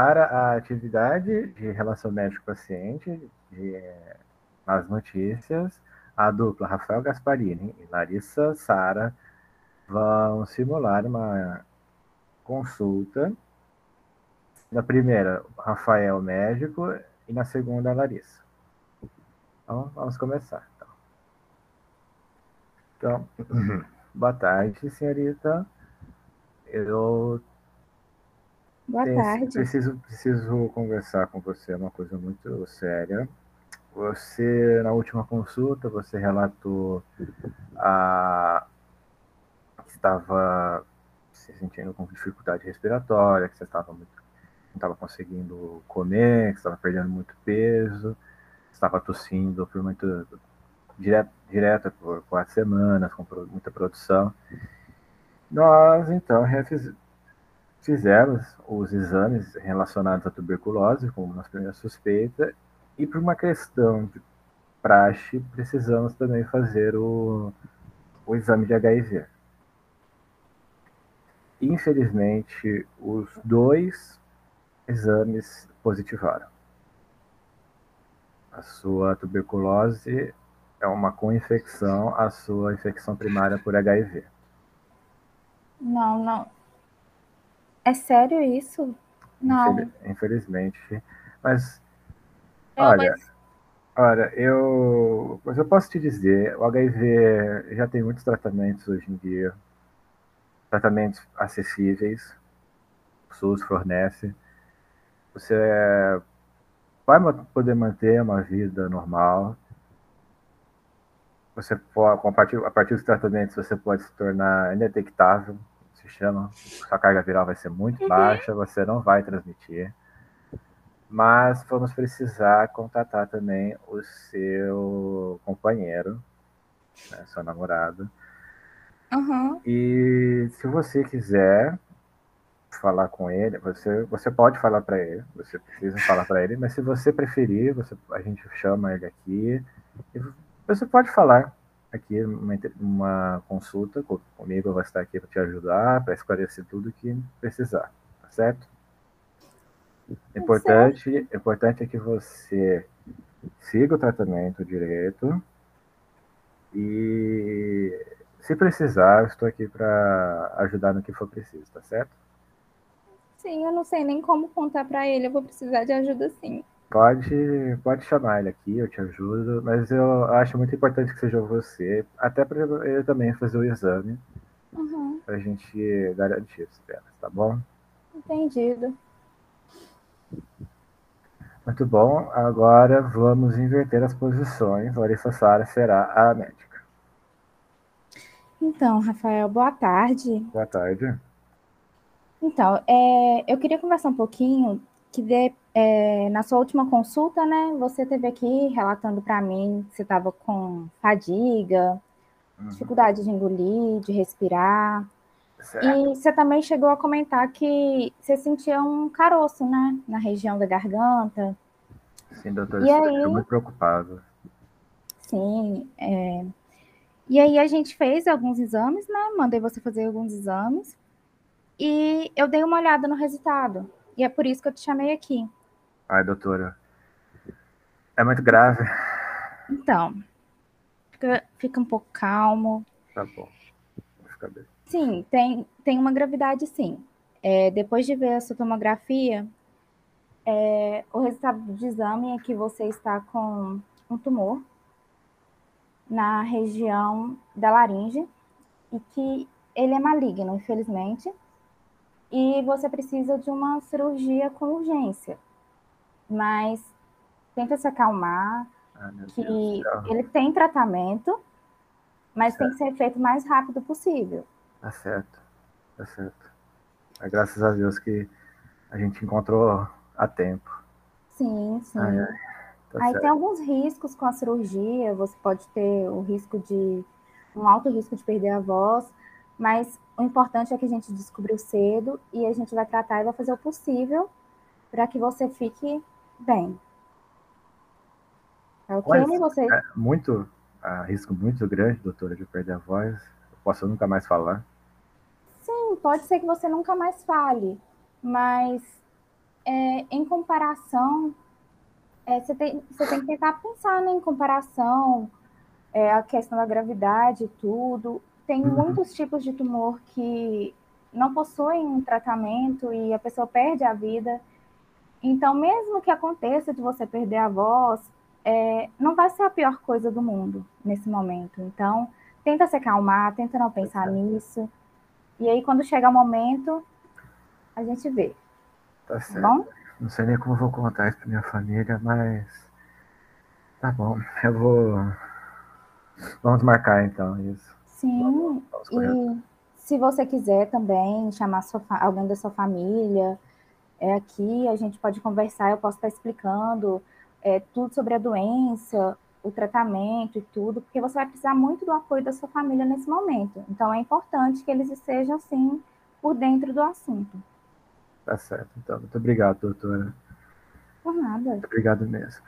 para a atividade de relação médico-paciente, nas notícias, a dupla Rafael Gasparini e Larissa Sara vão simular uma consulta. Na primeira, Rafael médico e na segunda, Larissa. Então, vamos começar. Então, então boa tarde, senhorita. Eu Boa tenho, tarde. Preciso, preciso conversar com você uma coisa muito séria. Você, na última consulta, você relatou a, que estava se sentindo com dificuldade respiratória, que você estava muito, não estava conseguindo comer, que estava perdendo muito peso, estava tossindo por muito direto, direta por quatro semanas, com muita produção. Nós, então, fizemos os exames relacionados à tuberculose, como nossa primeira suspeita, e por uma questão de praxe, precisamos também fazer o, o exame de HIV. Infelizmente, os dois exames positivaram. A sua tuberculose é uma co-infecção à sua infecção primária por HIV. Não, não. É sério isso? Não. Infelizmente. Mas Olha, mas... olha, eu, mas eu posso te dizer, o HIV já tem muitos tratamentos hoje em dia, tratamentos acessíveis, o SUS fornece. Você vai poder manter uma vida normal. Você pode, a partir, dos tratamentos, você pode se tornar indetectável, chama. Sua carga viral vai ser muito uhum. baixa, você não vai transmitir mas vamos precisar contatar também o seu companheiro, né, seu namorado. Uhum. E se você quiser falar com ele, você, você pode falar para ele, você precisa falar para ele, mas se você preferir, você, a gente chama ele aqui e você pode falar aqui uma, uma consulta comigo, eu vou estar aqui para te ajudar, para esclarecer tudo que precisar, tá certo? Importante, importante é que você siga o tratamento direito e se precisar, estou aqui para ajudar no que for preciso, tá certo? Sim, eu não sei nem como contar para ele, eu vou precisar de ajuda sim. Pode, pode chamar ele aqui, eu te ajudo, mas eu acho muito importante que seja você, até para ele também fazer o exame, uhum. para a gente garantir isso dela, tá bom? Entendido. Muito bom. Agora vamos inverter as posições. Larissa Sara será a médica. Então, Rafael, boa tarde. Boa tarde. Então, é, eu queria conversar um pouquinho que de, é, na sua última consulta, né, você teve aqui relatando para mim que você estava com fadiga, uhum. dificuldade de engolir, de respirar. Certo. E você também chegou a comentar que você sentia um caroço, né? Na região da garganta. Sim, doutor, e aí... muito preocupado. Sim, é... E aí a gente fez alguns exames, né? Mandei você fazer alguns exames. E eu dei uma olhada no resultado. E é por isso que eu te chamei aqui. Ai, doutora. É muito grave. Então, fica, fica um pouco calmo. Tá bom. Vou ficar bem. Sim, tem, tem uma gravidade, sim. É, depois de ver a sua tomografia, é, o resultado do exame é que você está com um tumor na região da laringe e que ele é maligno, infelizmente, e você precisa de uma cirurgia com urgência. Mas tenta se acalmar, ah, que ele tem tratamento, mas certo. tem que ser feito o mais rápido possível. Tá certo, tá certo. É graças a Deus que a gente encontrou a tempo. Sim, sim. Ai, ai, tá Aí certo. tem alguns riscos com a cirurgia, você pode ter o risco de um alto risco de perder a voz, mas o importante é que a gente descobriu cedo e a gente vai tratar e vai fazer o possível para que você fique bem. Tá ok? Mas, você... É muito, uh, risco muito grande, doutora, de perder a voz. Eu posso nunca mais falar pode ser que você nunca mais fale, mas é, em comparação, é, você, tem, você tem que tentar pensar né, em comparação, é, a questão da gravidade e tudo. Tem uhum. muitos tipos de tumor que não possuem um tratamento e a pessoa perde a vida. Então, mesmo que aconteça de você perder a voz, é, não vai ser a pior coisa do mundo nesse momento. Então, tenta se acalmar, tenta não pensar nisso. E aí, quando chega o momento, a gente vê. Tá, tá certo. Bom? Não sei nem como vou contar isso para minha família, mas tá bom. Eu vou. Vamos marcar então isso. Sim. e se você quiser também chamar sua, alguém da sua família, é aqui a gente pode conversar. Eu posso estar explicando é, tudo sobre a doença, o tratamento e tudo, porque você vai precisar muito do apoio da sua família nesse momento. Então é importante que eles estejam assim por dentro do assunto. Tá certo, então. Muito obrigado, doutora. Por nada. Muito obrigado mesmo.